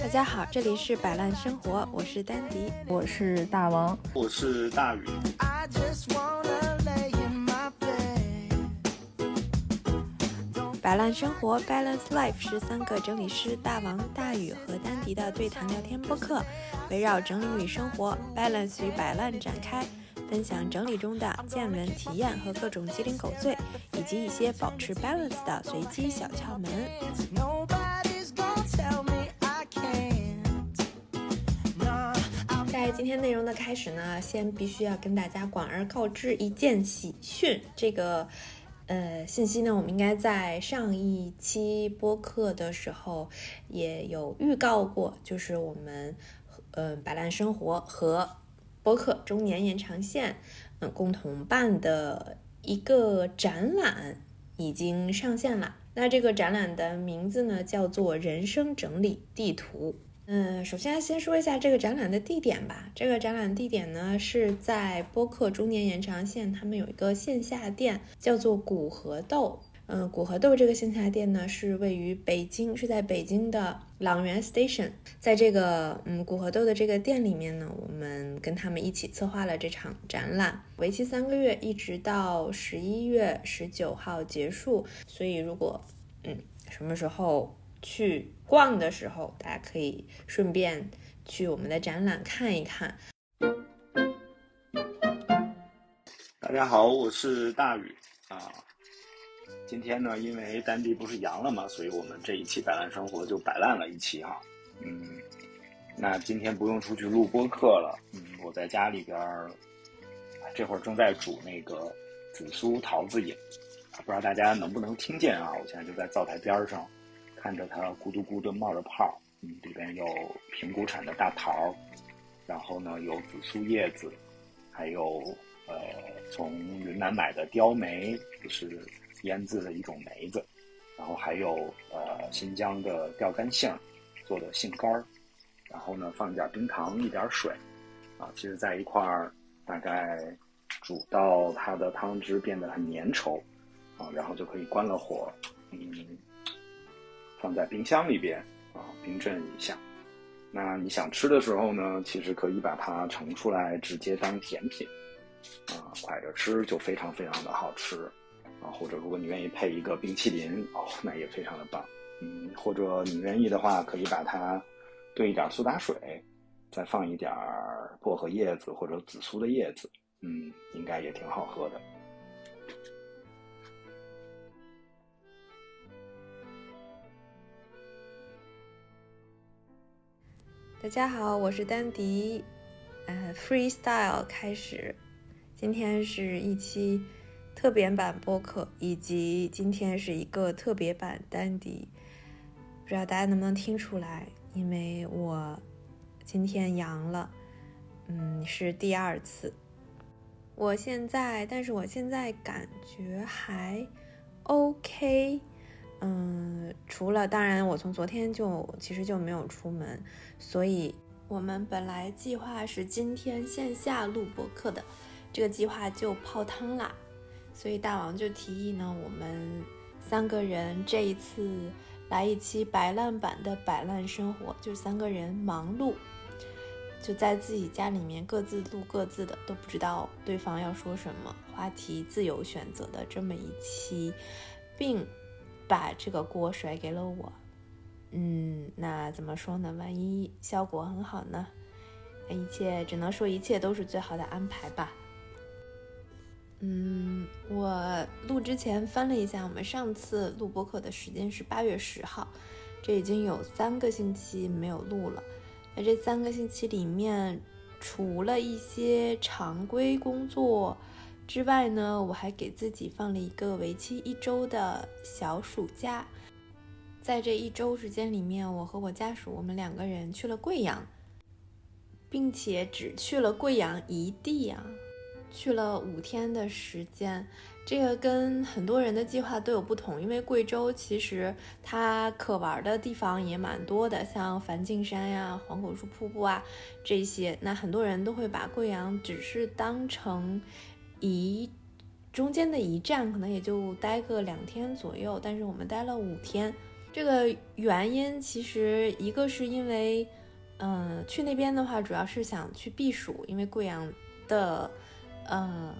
大家好，这里是摆烂生活，我是丹迪，我是大王，我是大宇。摆烂生活 （Balance Life） 是三个整理师大王、大宇和丹迪的对谈聊天播客，围绕整理与生活、balance 与摆烂展开，分享整理中的见闻、体验和各种鸡零狗碎，以及一些保持 balance 的随机小窍门。今天内容的开始呢，先必须要跟大家广而告知一件喜讯。这个呃信息呢，我们应该在上一期播客的时候也有预告过，就是我们嗯摆烂生活和播客中年延长线嗯共同办的一个展览已经上线了。那这个展览的名字呢，叫做《人生整理地图》。嗯，首先先说一下这个展览的地点吧。这个展览地点呢是在播客中年延长线，他们有一个线下店，叫做古河豆。嗯，古河豆这个线下店呢是位于北京，是在北京的朗园 Station。在这个嗯古河豆的这个店里面呢，我们跟他们一起策划了这场展览，为期三个月，一直到十一月十九号结束。所以如果嗯什么时候去。逛的时候，大家可以顺便去我们的展览看一看。大家好，我是大宇啊。今天呢，因为丹迪不是阳了嘛，所以我们这一期摆烂生活就摆烂了一期哈。嗯，那今天不用出去录播客了。嗯，我在家里边儿，这会儿正在煮那个紫苏桃子饮，不知道大家能不能听见啊？我现在就在灶台边上。看着它咕嘟咕嘟冒着泡，嗯，里边有平谷产的大桃，然后呢有紫苏叶子，还有呃从云南买的雕梅，就是腌制的一种梅子，然后还有呃新疆的钓竿杏做的杏干儿，然后呢放一点冰糖一点水，啊，其实在一块儿大概煮到它的汤汁变得很粘稠，啊，然后就可以关了火，嗯。放在冰箱里边啊，冰镇一下。那你想吃的时候呢，其实可以把它盛出来，直接当甜品啊，蒯着吃就非常非常的好吃啊。或者如果你愿意配一个冰淇淋哦，那也非常的棒。嗯，或者你愿意的话，可以把它兑一点苏打水，再放一点薄荷叶子或者紫苏的叶子，嗯，应该也挺好喝的。大家好，我是丹迪，呃，freestyle 开始。今天是一期特别版播客，以及今天是一个特别版丹迪。不知道大家能不能听出来？因为我今天阳了，嗯，是第二次。我现在，但是我现在感觉还 OK。嗯，除了当然，我从昨天就其实就没有出门，所以我们本来计划是今天线下录播课的，这个计划就泡汤啦。所以大王就提议呢，我们三个人这一次来一期摆烂版的摆烂生活，就三个人忙碌，就在自己家里面各自录各自的，都不知道对方要说什么，话题自由选择的这么一期，并。把这个锅甩给了我，嗯，那怎么说呢？万一效果很好呢？一切只能说一切都是最好的安排吧。嗯，我录之前翻了一下，我们上次录播课的时间是八月十号，这已经有三个星期没有录了。那这三个星期里面，除了一些常规工作。之外呢，我还给自己放了一个为期一周的小暑假，在这一周时间里面，我和我家属我们两个人去了贵阳，并且只去了贵阳一地啊，去了五天的时间。这个跟很多人的计划都有不同，因为贵州其实它可玩的地方也蛮多的，像梵净山呀、黄果树瀑布啊这些，那很多人都会把贵阳只是当成。一中间的一站可能也就待个两天左右，但是我们待了五天。这个原因其实一个是因为，嗯，去那边的话主要是想去避暑，因为贵阳的，嗯。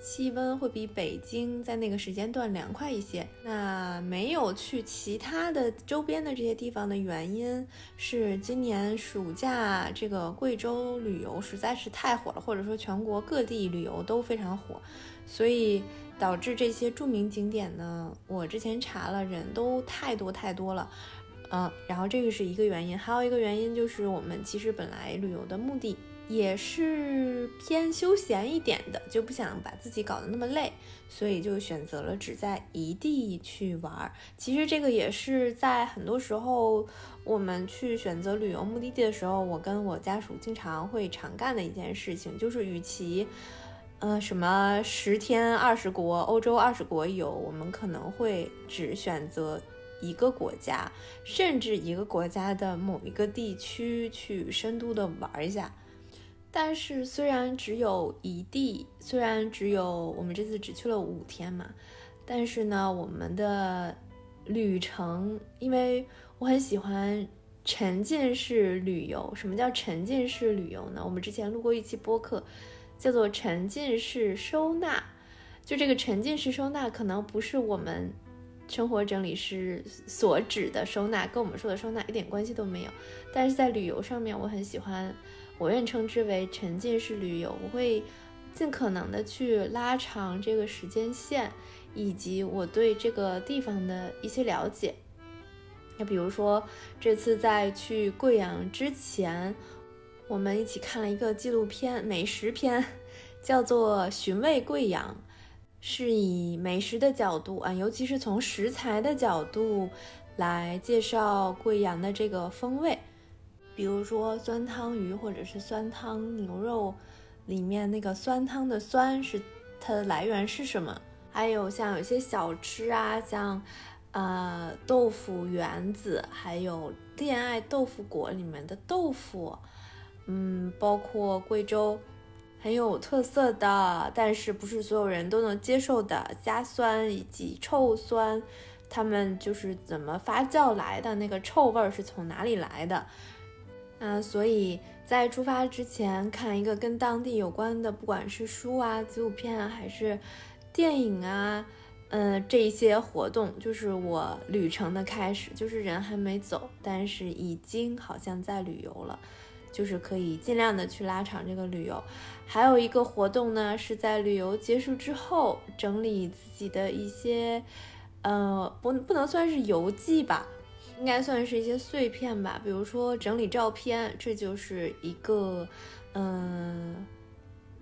气温会比北京在那个时间段凉快一些。那没有去其他的周边的这些地方的原因是，今年暑假这个贵州旅游实在是太火了，或者说全国各地旅游都非常火，所以导致这些著名景点呢，我之前查了，人都太多太多了。嗯，然后这个是一个原因，还有一个原因就是我们其实本来旅游的目的。也是偏休闲一点的，就不想把自己搞得那么累，所以就选择了只在一地去玩。其实这个也是在很多时候我们去选择旅游目的地的时候，我跟我家属经常会常干的一件事情，就是与其，呃，什么十天二十国、欧洲二十国游，我们可能会只选择一个国家，甚至一个国家的某一个地区去深度的玩一下。但是虽然只有一地，虽然只有我们这次只去了五天嘛，但是呢，我们的旅程，因为我很喜欢沉浸式旅游。什么叫沉浸式旅游呢？我们之前录过一期播客，叫做沉浸式收纳。就这个沉浸式收纳，可能不是我们生活整理师所指的收纳，跟我们说的收纳一点关系都没有。但是在旅游上面，我很喜欢。我愿称之为沉浸式旅游，我会尽可能的去拉长这个时间线，以及我对这个地方的一些了解。那比如说，这次在去贵阳之前，我们一起看了一个纪录片，美食片，叫做《寻味贵阳》，是以美食的角度啊，尤其是从食材的角度来介绍贵阳的这个风味。比如说酸汤鱼或者是酸汤牛肉，里面那个酸汤的酸是它的来源是什么？还有像有些小吃啊，像呃豆腐圆子，还有恋爱豆腐果里面的豆腐，嗯，包括贵州很有特色的，但是不是所有人都能接受的虾酸以及臭酸，他们就是怎么发酵来的？那个臭味是从哪里来的？嗯，所以在出发之前看一个跟当地有关的，不管是书啊、纪录片啊，还是电影啊，嗯，这一些活动就是我旅程的开始，就是人还没走，但是已经好像在旅游了，就是可以尽量的去拉长这个旅游。还有一个活动呢，是在旅游结束之后整理自己的一些，呃，不不能算是游记吧。应该算是一些碎片吧，比如说整理照片，这就是一个，嗯，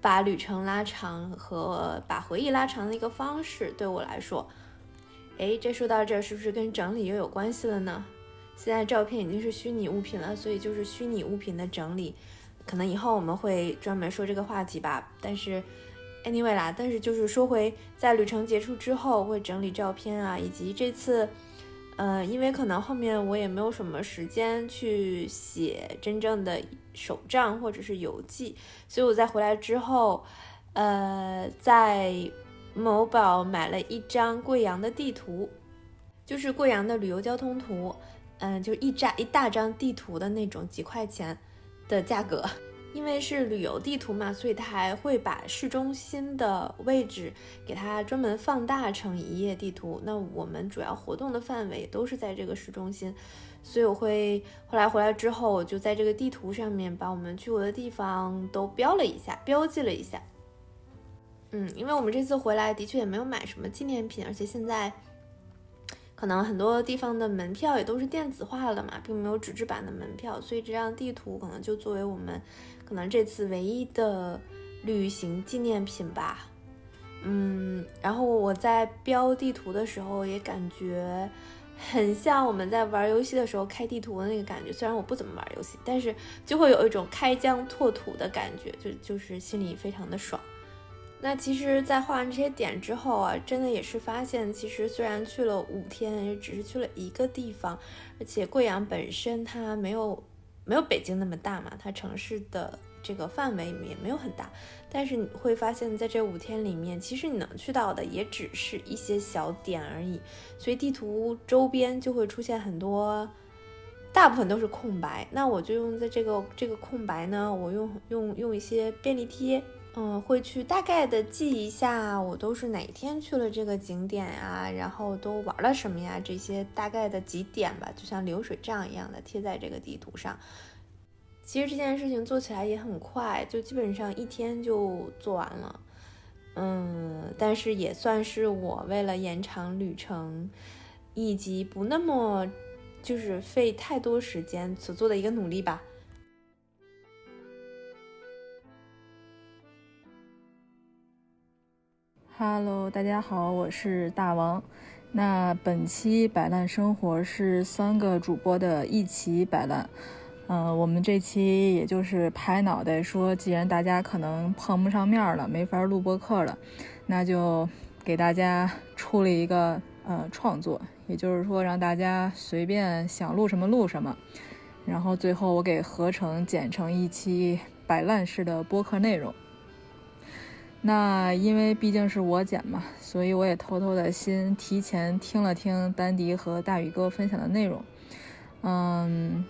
把旅程拉长和把回忆拉长的一个方式。对我来说，哎，这说到这是不是跟整理又有关系了呢？现在照片已经是虚拟物品了，所以就是虚拟物品的整理，可能以后我们会专门说这个话题吧。但是，anyway 啦，但是就是说回在旅程结束之后会整理照片啊，以及这次。嗯，因为可能后面我也没有什么时间去写真正的手账或者是游记，所以我在回来之后，呃，在某宝买了一张贵阳的地图，就是贵阳的旅游交通图，嗯，就一扎一大张地图的那种，几块钱的价格。因为是旅游地图嘛，所以它还会把市中心的位置给它专门放大成一页地图。那我们主要活动的范围都是在这个市中心，所以我会后来回来之后，我就在这个地图上面把我们去过的地方都标了一下，标记了一下。嗯，因为我们这次回来的确也没有买什么纪念品，而且现在。可能很多地方的门票也都是电子化了嘛，并没有纸质版的门票，所以这张地图可能就作为我们可能这次唯一的旅行纪念品吧。嗯，然后我在标地图的时候也感觉很像我们在玩游戏的时候开地图的那个感觉，虽然我不怎么玩游戏，但是就会有一种开疆拓土的感觉，就就是心里非常的爽。那其实，在画完这些点之后啊，真的也是发现，其实虽然去了五天，也只是去了一个地方，而且贵阳本身它没有没有北京那么大嘛，它城市的这个范围也没有很大，但是你会发现在这五天里面，其实你能去到的也只是一些小点而已，所以地图周边就会出现很多，大部分都是空白。那我就用在这个这个空白呢，我用用用一些便利贴。嗯，会去大概的记一下，我都是哪天去了这个景点呀，然后都玩了什么呀，这些大概的几点吧，就像流水账一样的贴在这个地图上。其实这件事情做起来也很快，就基本上一天就做完了。嗯，但是也算是我为了延长旅程，以及不那么就是费太多时间所做的一个努力吧。Hello，大家好，我是大王。那本期摆烂生活是三个主播的一起摆烂。嗯，我们这期也就是拍脑袋说，既然大家可能碰不上面了，没法录播客了，那就给大家出了一个呃创作，也就是说让大家随便想录什么录什么，然后最后我给合成剪成一期摆烂式的播客内容。那因为毕竟是我剪嘛，所以我也偷偷的先提前听了听丹迪和大宇哥分享的内容。嗯，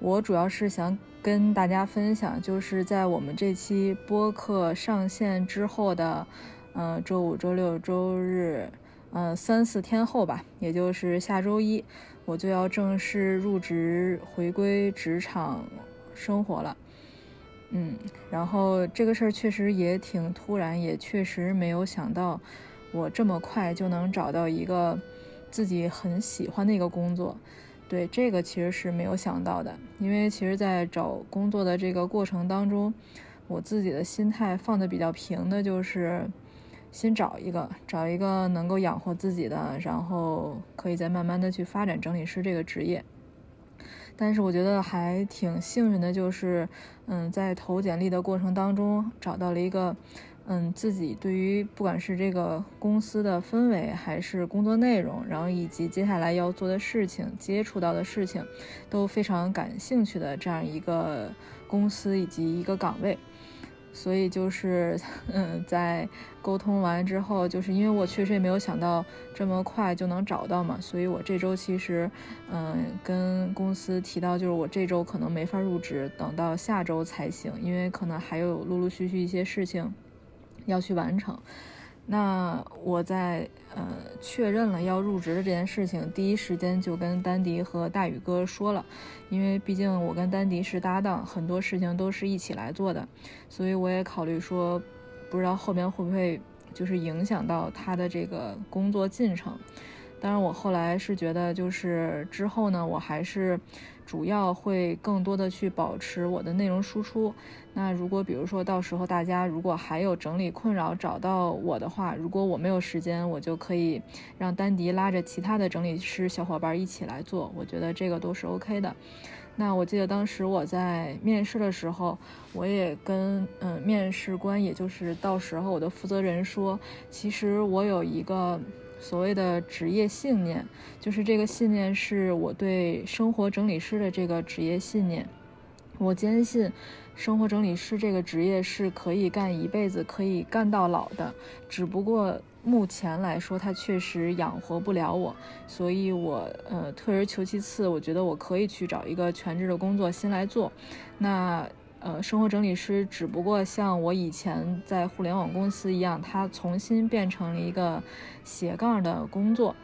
我主要是想跟大家分享，就是在我们这期播客上线之后的，呃，周五、周六、周日，呃，三四天后吧，也就是下周一，我就要正式入职，回归职场生活了。嗯，然后这个事儿确实也挺突然，也确实没有想到我这么快就能找到一个自己很喜欢的一个工作。对，这个其实是没有想到的，因为其实，在找工作的这个过程当中，我自己的心态放的比较平的，就是先找一个，找一个能够养活自己的，然后可以再慢慢的去发展整理师这个职业。但是我觉得还挺幸运的，就是，嗯，在投简历的过程当中找到了一个，嗯，自己对于不管是这个公司的氛围，还是工作内容，然后以及接下来要做的事情、接触到的事情，都非常感兴趣的这样一个公司以及一个岗位。所以就是，嗯，在沟通完之后，就是因为我确实也没有想到这么快就能找到嘛，所以我这周其实，嗯，跟公司提到，就是我这周可能没法入职，等到下周才行，因为可能还有陆陆续续一些事情要去完成。那我在呃确认了要入职的这件事情，第一时间就跟丹迪和大宇哥说了，因为毕竟我跟丹迪是搭档，很多事情都是一起来做的，所以我也考虑说，不知道后面会不会就是影响到他的这个工作进程。当然，我后来是觉得，就是之后呢，我还是。主要会更多的去保持我的内容输出。那如果比如说到时候大家如果还有整理困扰找到我的话，如果我没有时间，我就可以让丹迪拉着其他的整理师小伙伴一起来做。我觉得这个都是 OK 的。那我记得当时我在面试的时候，我也跟嗯面试官，也就是到时候我的负责人说，其实我有一个。所谓的职业信念，就是这个信念是我对生活整理师的这个职业信念。我坚信，生活整理师这个职业是可以干一辈子，可以干到老的。只不过目前来说，它确实养活不了我，所以我呃退而求其次，我觉得我可以去找一个全职的工作先来做。那。呃，生活整理师只不过像我以前在互联网公司一样，它重新变成了一个斜杠的工作，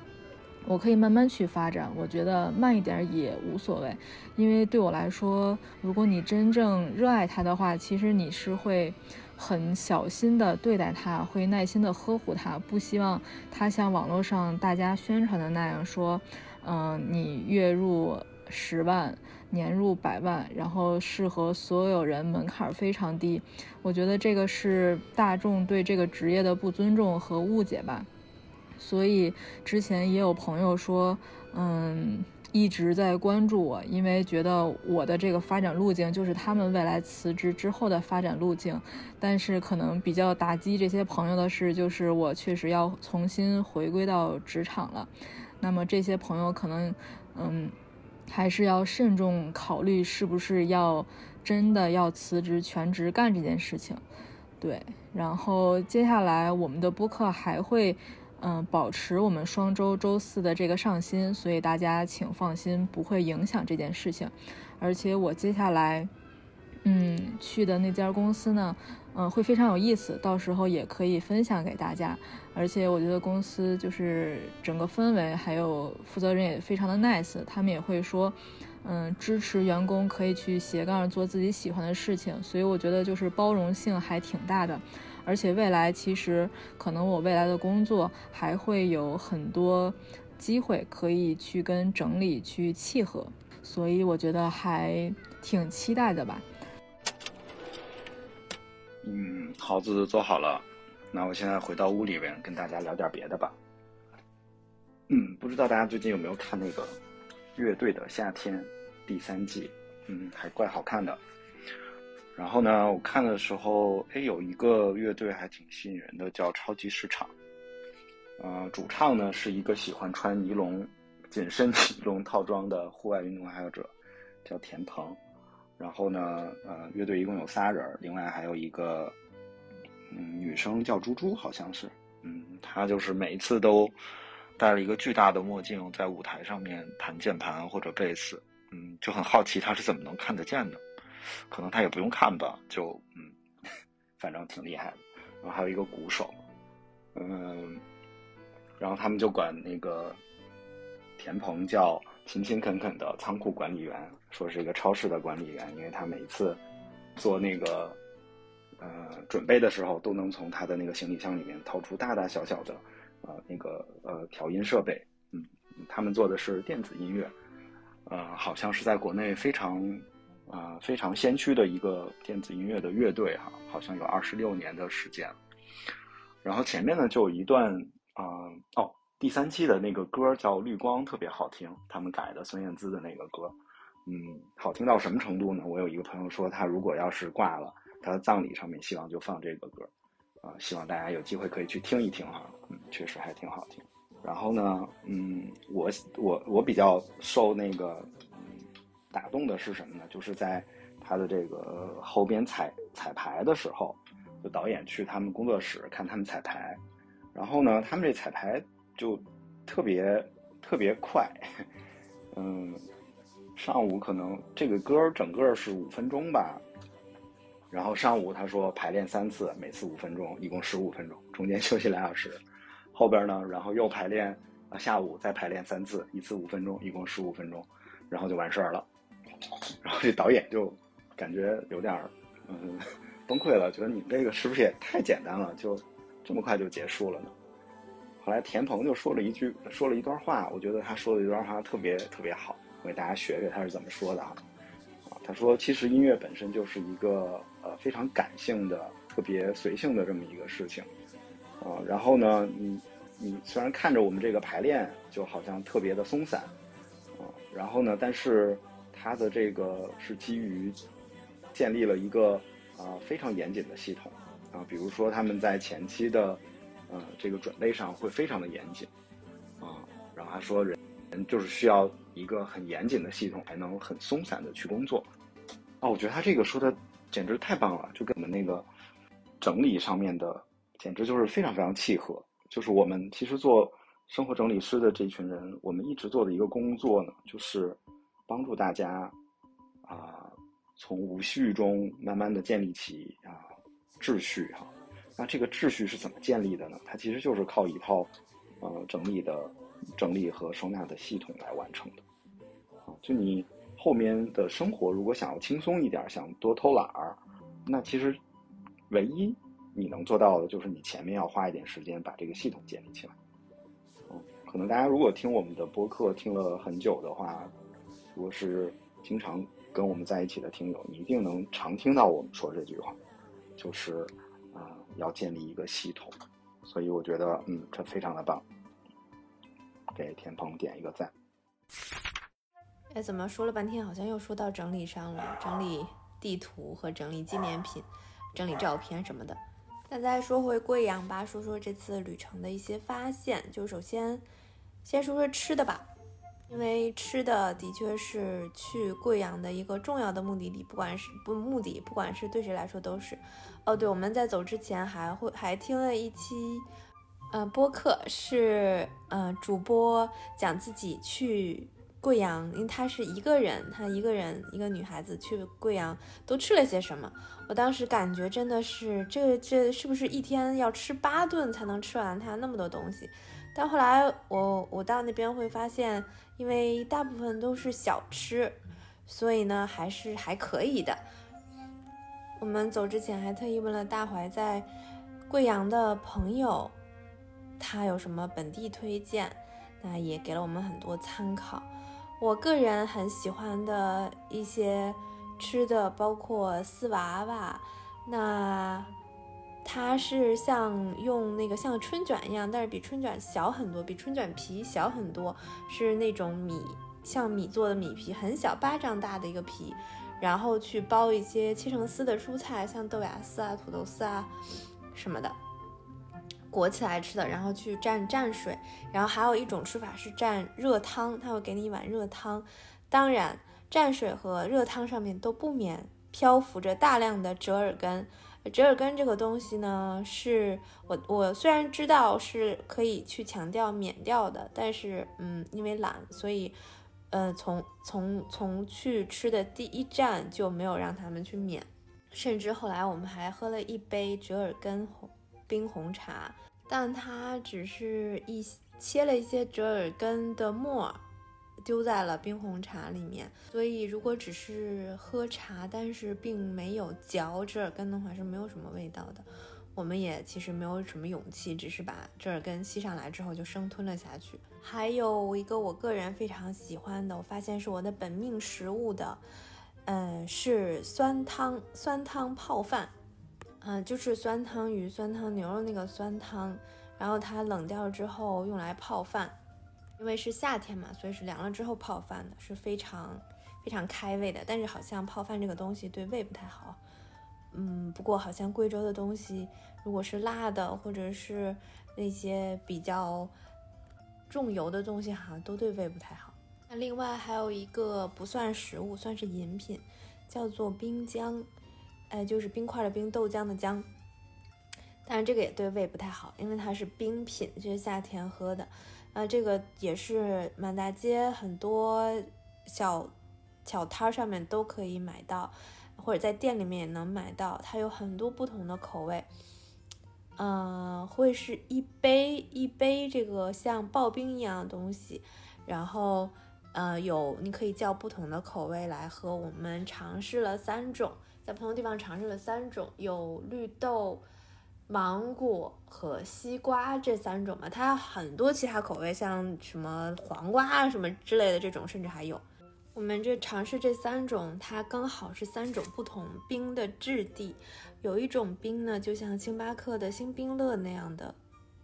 我可以慢慢去发展。我觉得慢一点也无所谓，因为对我来说，如果你真正热爱它的话，其实你是会很小心的对待它，会耐心的呵护它，不希望它像网络上大家宣传的那样说，嗯，你月入十万。年入百万，然后适合所有人，门槛非常低。我觉得这个是大众对这个职业的不尊重和误解吧。所以之前也有朋友说，嗯，一直在关注我，因为觉得我的这个发展路径就是他们未来辞职之后的发展路径。但是可能比较打击这些朋友的是，就是我确实要重新回归到职场了。那么这些朋友可能，嗯。还是要慎重考虑是不是要真的要辞职全职干这件事情。对，然后接下来我们的播客还会，嗯，保持我们双周周四的这个上新，所以大家请放心，不会影响这件事情。而且我接下来，嗯，去的那家公司呢，嗯，会非常有意思，到时候也可以分享给大家。而且我觉得公司就是整个氛围，还有负责人也非常的 nice，他们也会说。嗯，支持员工可以去斜杠做自己喜欢的事情，所以我觉得就是包容性还挺大的，而且未来其实可能我未来的工作还会有很多机会可以去跟整理去契合，所以我觉得还挺期待的吧。嗯，耗子做好了，那我现在回到屋里边跟大家聊点别的吧。嗯，不知道大家最近有没有看那个乐队的夏天？第三季，嗯，还怪好看的。然后呢，我看的时候，哎，有一个乐队还挺吸引人的，叫超级市场。呃，主唱呢是一个喜欢穿尼龙紧身尼龙套装的户外运动爱好者，叫田鹏。然后呢，呃，乐队一共有仨人，另外还有一个嗯女生叫猪猪，好像是，嗯，她就是每一次都戴了一个巨大的墨镜，在舞台上面弹键盘或者贝斯。嗯，就很好奇他是怎么能看得见的，可能他也不用看吧，就嗯，反正挺厉害的。然后还有一个鼓手，嗯，然后他们就管那个田鹏叫勤勤恳恳的仓库管理员，说是一个超市的管理员，因为他每次做那个呃准备的时候，都能从他的那个行李箱里面掏出大大小小的呃那个呃调音设备。嗯，他们做的是电子音乐。呃，好像是在国内非常，啊非常先驱的一个电子音乐的乐队哈，好像有二十六年的时间。然后前面呢就有一段啊哦，第三期的那个歌叫《绿光》，特别好听，他们改的孙燕姿的那个歌，嗯，好听到什么程度呢？我有一个朋友说，他如果要是挂了，他的葬礼上面希望就放这个歌，啊，希望大家有机会可以去听一听哈，嗯，确实还挺好听。然后呢，嗯，我我我比较受那个打动的是什么呢？就是在他的这个后边彩彩排的时候，就导演去他们工作室看他们彩排，然后呢，他们这彩排就特别特别快，嗯，上午可能这个歌整个是五分钟吧，然后上午他说排练三次，每次五分钟，一共十五分钟，中间 休息俩小时。后边呢，然后又排练，下午再排练三次，一次五分钟，一共十五分钟，然后就完事儿了。然后这导演就感觉有点儿，嗯，崩溃了，觉得你们这个是不是也太简单了，就这么快就结束了呢？后来田鹏就说了一句，说了一段话，我觉得他说的一段话特别特别好，我给大家学学他是怎么说的啊。啊，他说，其实音乐本身就是一个呃非常感性的、特别随性的这么一个事情。啊，然后呢，你你虽然看着我们这个排练就好像特别的松散，啊，然后呢，但是它的这个是基于建立了一个啊非常严谨的系统，啊，比如说他们在前期的呃这个准备上会非常的严谨，啊，然后他说人就是需要一个很严谨的系统才能很松散的去工作，哦，我觉得他这个说的简直太棒了，就跟我们那个整理上面的。简直就是非常非常契合，就是我们其实做生活整理师的这群人，我们一直做的一个工作呢，就是帮助大家啊，从无序中慢慢的建立起啊秩序哈。那这个秩序是怎么建立的呢？它其实就是靠一套呃整理的整理和收纳的系统来完成的啊。就你后面的生活如果想要轻松一点，想多偷懒儿，那其实唯一。你能做到的就是你前面要花一点时间把这个系统建立起来。可能大家如果听我们的播客听了很久的话，如果是经常跟我们在一起的听友，你一定能常听到我们说这句话，就是啊，要建立一个系统。所以我觉得，嗯，这非常的棒，给田鹏点一个赞。哎，怎么说了半天，好像又说到整理上了，整理地图和整理纪念品、整理照片什么的。那再说回贵阳吧，说说这次旅程的一些发现。就首先，先说说吃的吧。因为吃的的确是去贵阳的一个重要的目的地，不管是不目的，不管是对谁来说都是。哦，对，我们在走之前还会还听了一期，呃，播客是呃主播讲自己去贵阳，因为她是一个人，她一个人一个女孩子去贵阳都吃了些什么。我当时感觉真的是这这是不是一天要吃八顿才能吃完它那么多东西？但后来我我到那边会发现，因为大部分都是小吃，所以呢还是还可以的。我们走之前还特意问了大怀在贵阳的朋友，他有什么本地推荐，那也给了我们很多参考。我个人很喜欢的一些吃的包括丝娃娃，那。它是像用那个像春卷一样，但是比春卷小很多，比春卷皮小很多，是那种米像米做的米皮，很小，巴掌大的一个皮，然后去包一些切成丝的蔬菜，像豆芽丝啊、土豆丝啊什么的，裹起来吃的，然后去蘸蘸水，然后还有一种吃法是蘸热汤，他会给你一碗热汤，当然蘸水和热汤上面都不免漂浮着大量的折耳根。折耳根这个东西呢，是我我虽然知道是可以去强调免掉的，但是嗯，因为懒，所以呃，从从从去吃的第一站就没有让他们去免，甚至后来我们还喝了一杯折耳根红冰红茶，但它只是一切了一些折耳根的末。丢在了冰红茶里面，所以如果只是喝茶，但是并没有嚼折耳根的话，是没有什么味道的。我们也其实没有什么勇气，只是把折耳根吸上来之后就生吞了下去。还有一个我个人非常喜欢的，我发现是我的本命食物的，嗯，是酸汤酸汤泡饭，嗯，就是酸汤鱼、酸汤牛肉那个酸汤，然后它冷掉之后用来泡饭。因为是夏天嘛，所以是凉了之后泡饭的，是非常非常开胃的。但是好像泡饭这个东西对胃不太好。嗯，不过好像贵州的东西，如果是辣的或者是那些比较重油的东西，好像都对胃不太好。那另外还有一个不算食物，算是饮品，叫做冰浆，哎，就是冰块的冰，豆浆的浆。但是这个也对胃不太好，因为它是冰品，就是夏天喝的。呃，这个也是满大街很多小小摊上面都可以买到，或者在店里面也能买到。它有很多不同的口味，嗯，会是一杯一杯这个像刨冰一样的东西，然后呃有你可以叫不同的口味来喝。我们尝试了三种，在不同地方尝试了三种，有绿豆。芒果和西瓜这三种嘛，它很多其他口味，像什么黄瓜啊什么之类的这种，甚至还有。我们这尝试这三种，它刚好是三种不同冰的质地。有一种冰呢，就像星巴克的星冰乐那样的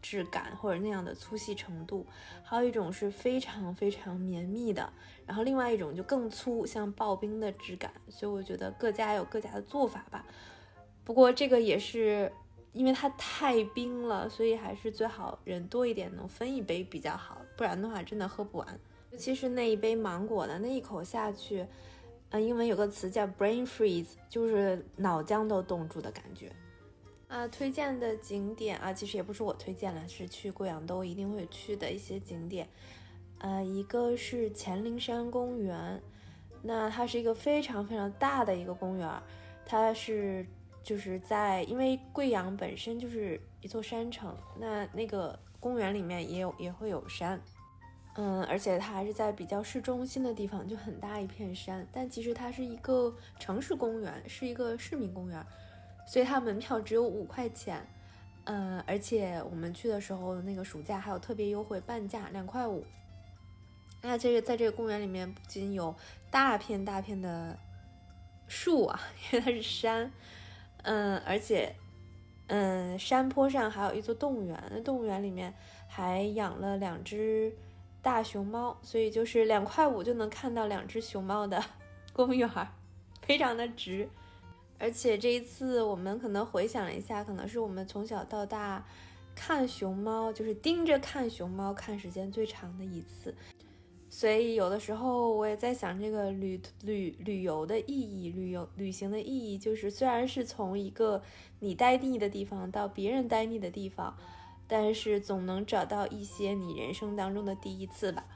质感或者那样的粗细程度；还有一种是非常非常绵密的，然后另外一种就更粗，像刨冰的质感。所以我觉得各家有各家的做法吧。不过这个也是。因为它太冰了，所以还是最好人多一点，能分一杯比较好，不然的话真的喝不完。尤其是那一杯芒果的，那一口下去，嗯，英文有个词叫 brain freeze，就是脑浆都冻住的感觉。啊，推荐的景点啊，其实也不是我推荐了，是去贵阳都一定会去的一些景点。呃，一个是黔灵山公园，那它是一个非常非常大的一个公园，它是。就是在，因为贵阳本身就是一座山城，那那个公园里面也有也会有山，嗯，而且它还是在比较市中心的地方，就很大一片山。但其实它是一个城市公园，是一个市民公园，所以它门票只有五块钱，嗯，而且我们去的时候那个暑假还有特别优惠，半价两块五。那这个在这个公园里面不仅有大片大片的树啊，因为它是山。嗯，而且，嗯，山坡上还有一座动物园，那动物园里面还养了两只大熊猫，所以就是两块五就能看到两只熊猫的 公园，非常的值。而且这一次我们可能回想了一下，可能是我们从小到大看熊猫，就是盯着看熊猫看时间最长的一次。所以有的时候我也在想，这个旅旅旅游的意义，旅游旅行的意义，就是虽然是从一个你待腻的地方到别人待腻的地方，但是总能找到一些你人生当中的第一次吧。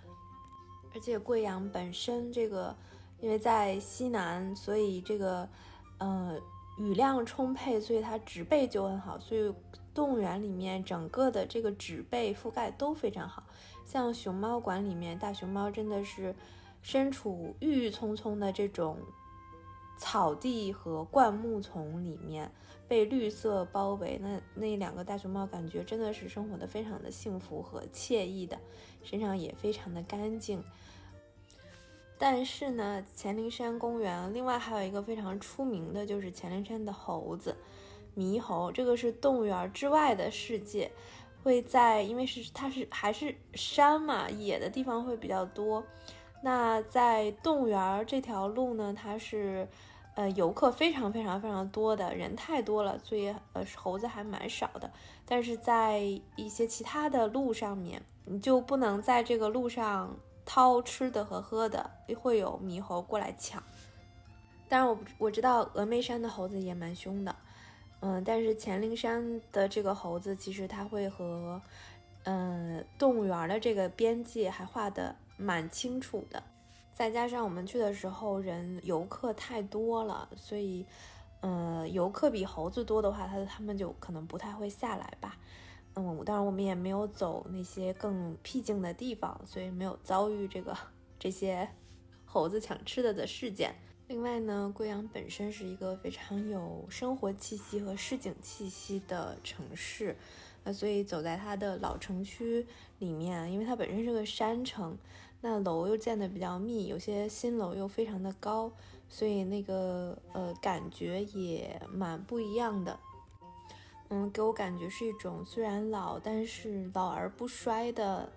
而且贵阳本身这个，因为在西南，所以这个，呃，雨量充沛，所以它植被就很好，所以动物园里面整个的这个植被覆盖都非常好。像熊猫馆里面，大熊猫真的是身处郁郁葱葱的这种草地和灌木丛里面，被绿色包围。那那两个大熊猫感觉真的是生活的非常的幸福和惬意的，身上也非常的干净。但是呢，黔灵山公园另外还有一个非常出名的，就是黔灵山的猴子，猕猴。这个是动物园之外的世界。会在，因为是它是还是山嘛，野的地方会比较多。那在动物园这条路呢，它是呃游客非常非常非常多的人太多了，所以呃猴子还蛮少的。但是在一些其他的路上面，你就不能在这个路上掏吃的和喝的，会有猕猴过来抢。当然我我知道峨眉山的猴子也蛮凶的。嗯，但是黔灵山的这个猴子，其实它会和，嗯，动物园的这个边界还画的蛮清楚的。再加上我们去的时候人游客太多了，所以，嗯，游客比猴子多的话，它他们就可能不太会下来吧。嗯，当然我们也没有走那些更僻静的地方，所以没有遭遇这个这些猴子抢吃的的事件。另外呢，贵阳本身是一个非常有生活气息和市井气息的城市，那所以走在它的老城区里面，因为它本身是个山城，那楼又建的比较密，有些新楼又非常的高，所以那个呃感觉也蛮不一样的。嗯，给我感觉是一种虽然老，但是老而不衰的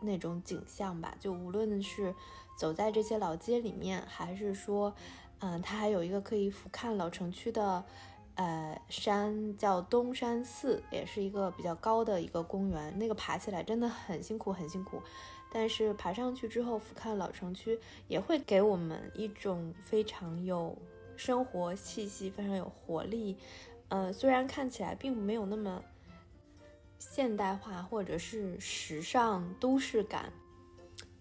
那种景象吧。就无论是走在这些老街里面，还是说，嗯，它还有一个可以俯瞰老城区的，呃，山叫东山寺，也是一个比较高的一个公园。那个爬起来真的很辛苦，很辛苦。但是爬上去之后，俯瞰老城区，也会给我们一种非常有生活气息、非常有活力。呃，虽然看起来并没有那么现代化或者是时尚都市感，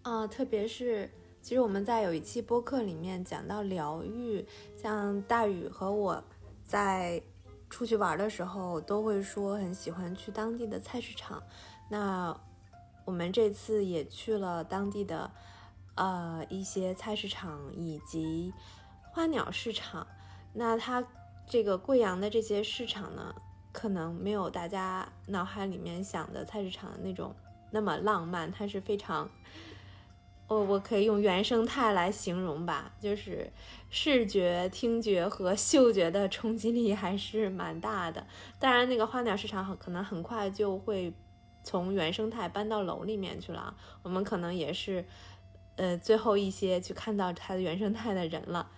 啊，特别是。其实我们在有一期播客里面讲到疗愈，像大宇和我在出去玩的时候，都会说很喜欢去当地的菜市场。那我们这次也去了当地的呃一些菜市场以及花鸟市场。那它这个贵阳的这些市场呢，可能没有大家脑海里面想的菜市场的那种那么浪漫，它是非常。我我可以用原生态来形容吧，就是视觉、听觉和嗅觉的冲击力还是蛮大的。当然，那个花鸟市场很可能很快就会从原生态搬到楼里面去了，我们可能也是呃最后一些去看到它的原生态的人了。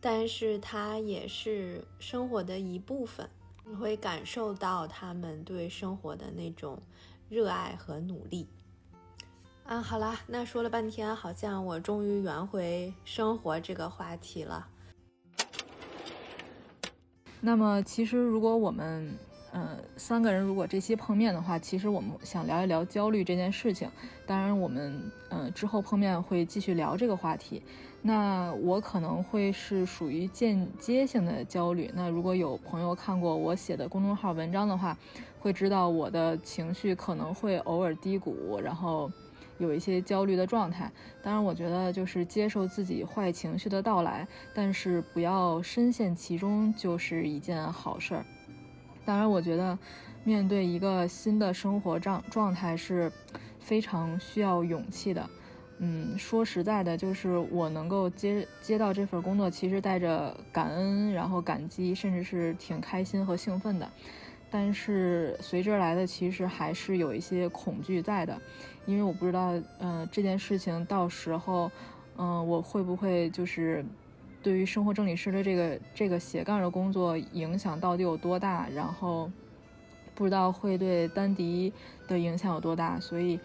但是它也是生活的一部分，你会感受到他们对生活的那种热爱和努力。啊，好啦，那说了半天，好像我终于圆回生活这个话题了。那么，其实如果我们，呃，三个人如果这期碰面的话，其实我们想聊一聊焦虑这件事情。当然，我们，嗯，之后碰面会继续聊这个话题。那我可能会是属于间接性的焦虑。那如果有朋友看过我写的公众号文章的话，会知道我的情绪可能会偶尔低谷，然后。有一些焦虑的状态，当然，我觉得就是接受自己坏情绪的到来，但是不要深陷其中，就是一件好事儿。当然，我觉得面对一个新的生活状状态是非常需要勇气的。嗯，说实在的，就是我能够接接到这份工作，其实带着感恩，然后感激，甚至是挺开心和兴奋的。但是随之而来的，其实还是有一些恐惧在的。因为我不知道，嗯，这件事情到时候，嗯，我会不会就是对于生活整理师的这个这个斜杠的工作影响到底有多大？然后不知道会对丹迪的影响有多大，所以，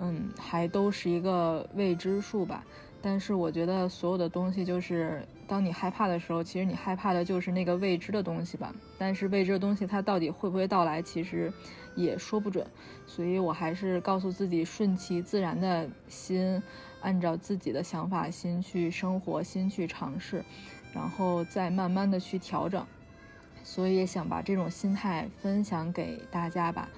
嗯，还都是一个未知数吧。但是我觉得所有的东西，就是当你害怕的时候，其实你害怕的就是那个未知的东西吧。但是未知的东西它到底会不会到来，其实也说不准。所以我还是告诉自己，顺其自然的心，按照自己的想法心去生活，心去尝试，然后再慢慢的去调整。所以也想把这种心态分享给大家吧。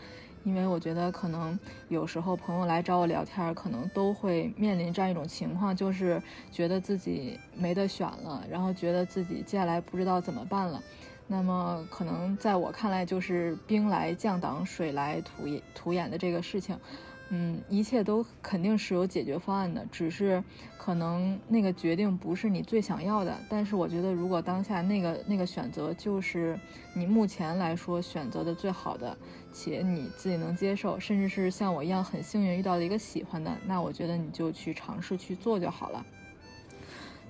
因为我觉得可能有时候朋友来找我聊天，可能都会面临这样一种情况，就是觉得自己没得选了，然后觉得自己接下来不知道怎么办了。那么可能在我看来，就是兵来将挡，水来土掩土掩的这个事情。嗯，一切都肯定是有解决方案的，只是可能那个决定不是你最想要的。但是我觉得，如果当下那个那个选择就是你目前来说选择的最好的，且你自己能接受，甚至是像我一样很幸运遇到了一个喜欢的，那我觉得你就去尝试去做就好了。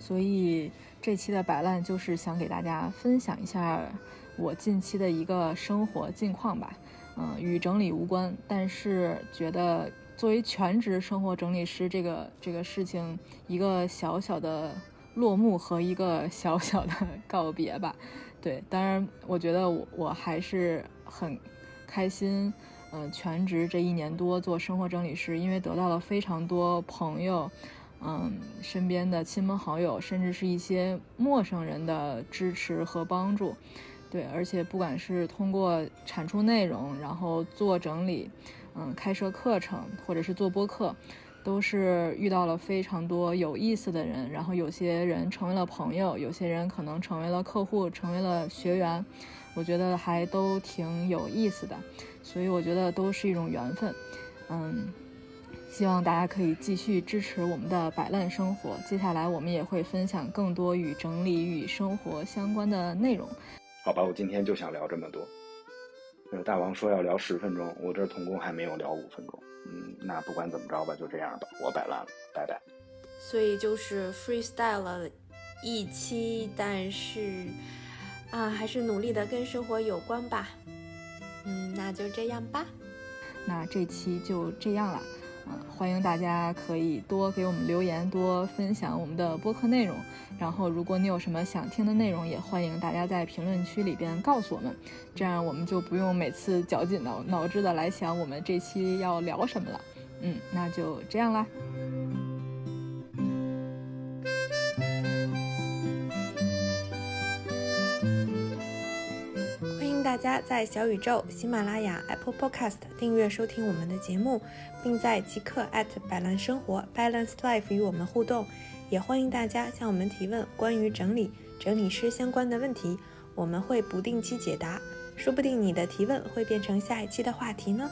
所以这期的摆烂就是想给大家分享一下我近期的一个生活近况吧。嗯，与整理无关，但是觉得作为全职生活整理师这个这个事情，一个小小的落幕和一个小小的 告别吧。对，当然我觉得我我还是很开心。嗯，全职这一年多做生活整理师，因为得到了非常多朋友，嗯，身边的亲朋好友，甚至是一些陌生人的支持和帮助。对，而且不管是通过产出内容，然后做整理，嗯，开设课程，或者是做播客，都是遇到了非常多有意思的人。然后有些人成为了朋友，有些人可能成为了客户，成为了学员。我觉得还都挺有意思的，所以我觉得都是一种缘分。嗯，希望大家可以继续支持我们的摆烂生活。接下来我们也会分享更多与整理与生活相关的内容。好吧，我今天就想聊这么多。呃，大王说要聊十分钟，我这总共还没有聊五分钟。嗯，那不管怎么着吧，就这样吧，我摆烂了，拜拜。所以就是 freestyle 了一期，但是啊，还是努力的跟生活有关吧。嗯，那就这样吧。那这期就这样了。欢迎大家可以多给我们留言，多分享我们的播客内容。然后，如果你有什么想听的内容，也欢迎大家在评论区里边告诉我们，这样我们就不用每次绞尽脑脑汁的来想我们这期要聊什么了。嗯，那就这样啦。大家在小宇宙、喜马拉雅、Apple Podcast 订阅收听我们的节目，并在即刻摆烂生活 Balance Life 与我们互动。也欢迎大家向我们提问关于整理、整理师相关的问题，我们会不定期解答，说不定你的提问会变成下一期的话题呢。